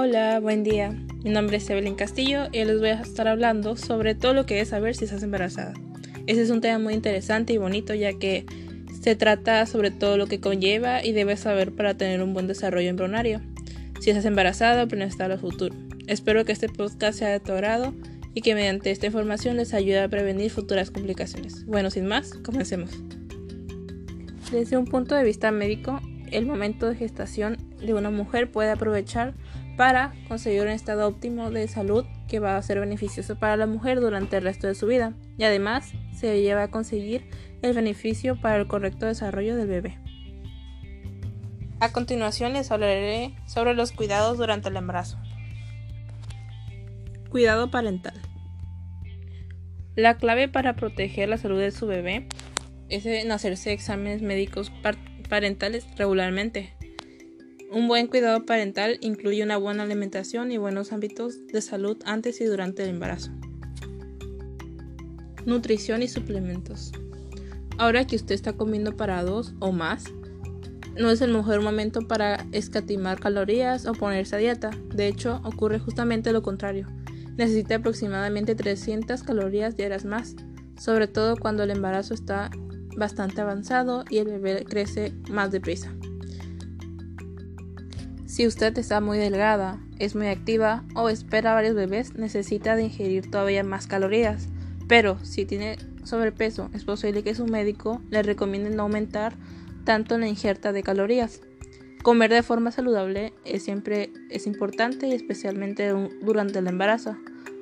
Hola, buen día. Mi nombre es Evelyn Castillo y les voy a estar hablando sobre todo lo que es saber si estás embarazada. Ese es un tema muy interesante y bonito ya que se trata sobre todo lo que conlleva y debes saber para tener un buen desarrollo embrionario. Si estás embarazada o planeas estar al futuro. Espero que este podcast sea de tu agrado y que mediante esta información les ayude a prevenir futuras complicaciones. Bueno, sin más, comencemos. Desde un punto de vista médico, el momento de gestación de una mujer puede aprovechar para conseguir un estado óptimo de salud que va a ser beneficioso para la mujer durante el resto de su vida y además se lleva a conseguir el beneficio para el correcto desarrollo del bebé. A continuación les hablaré sobre los cuidados durante el embarazo. Cuidado parental. La clave para proteger la salud de su bebé es en hacerse exámenes médicos parentales regularmente un buen cuidado parental incluye una buena alimentación y buenos hábitos de salud antes y durante el embarazo. Nutrición y suplementos. Ahora que usted está comiendo para dos o más, no es el mejor momento para escatimar calorías o ponerse a dieta. De hecho, ocurre justamente lo contrario. Necesita aproximadamente 300 calorías diarias más, sobre todo cuando el embarazo está bastante avanzado y el bebé crece más deprisa. Si usted está muy delgada, es muy activa o espera varios bebés, necesita de ingerir todavía más calorías. Pero si tiene sobrepeso, es posible que su médico le recomiende no aumentar tanto la injerta de calorías. Comer de forma saludable es siempre es importante especialmente durante el embarazo.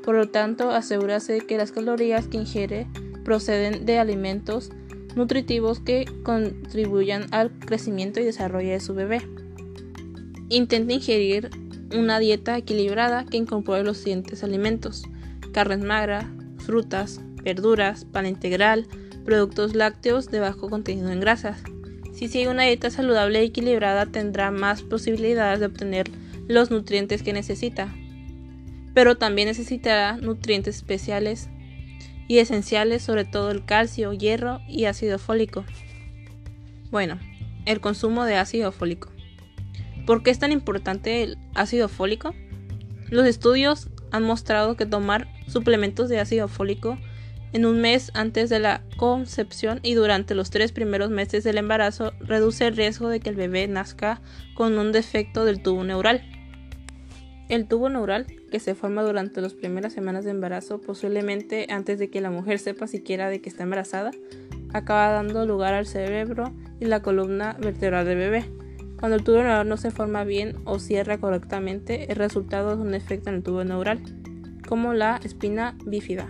Por lo tanto, asegúrese que las calorías que ingiere proceden de alimentos nutritivos que contribuyan al crecimiento y desarrollo de su bebé. Intenta ingerir una dieta equilibrada que incorpore los siguientes alimentos: carnes magras, frutas, verduras, pan integral, productos lácteos de bajo contenido en grasas. Si sigue una dieta saludable y equilibrada, tendrá más posibilidades de obtener los nutrientes que necesita. Pero también necesitará nutrientes especiales y esenciales, sobre todo el calcio, hierro y ácido fólico. Bueno, el consumo de ácido fólico. ¿Por qué es tan importante el ácido fólico? Los estudios han mostrado que tomar suplementos de ácido fólico en un mes antes de la concepción y durante los tres primeros meses del embarazo reduce el riesgo de que el bebé nazca con un defecto del tubo neural. El tubo neural, que se forma durante las primeras semanas de embarazo, posiblemente antes de que la mujer sepa siquiera de que está embarazada, acaba dando lugar al cerebro y la columna vertebral del bebé. Cuando el tubo neural no se forma bien o cierra correctamente, el resultado es un efecto en el tubo neural, como la espina bífida.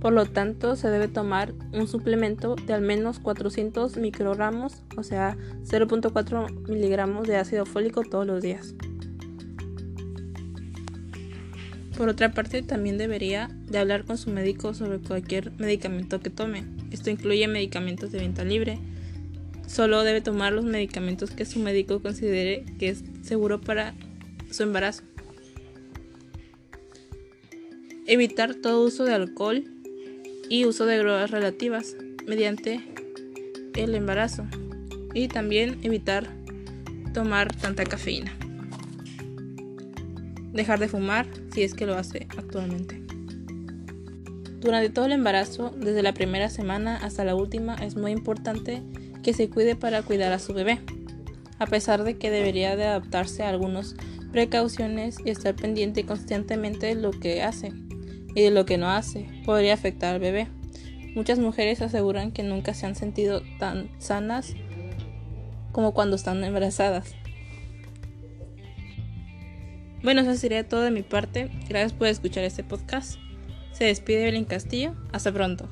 Por lo tanto, se debe tomar un suplemento de al menos 400 microgramos, o sea, 0.4 miligramos de ácido fólico todos los días. Por otra parte, también debería de hablar con su médico sobre cualquier medicamento que tome. Esto incluye medicamentos de venta libre, Solo debe tomar los medicamentos que su médico considere que es seguro para su embarazo. Evitar todo uso de alcohol y uso de drogas relativas mediante el embarazo. Y también evitar tomar tanta cafeína. Dejar de fumar si es que lo hace actualmente. Durante todo el embarazo, desde la primera semana hasta la última, es muy importante que se cuide para cuidar a su bebé, a pesar de que debería de adaptarse a algunas precauciones y estar pendiente constantemente de lo que hace y de lo que no hace, podría afectar al bebé. Muchas mujeres aseguran que nunca se han sentido tan sanas como cuando están embarazadas. Bueno, eso sería todo de mi parte. Gracias por escuchar este podcast. Se despide Belén Castillo. Hasta pronto.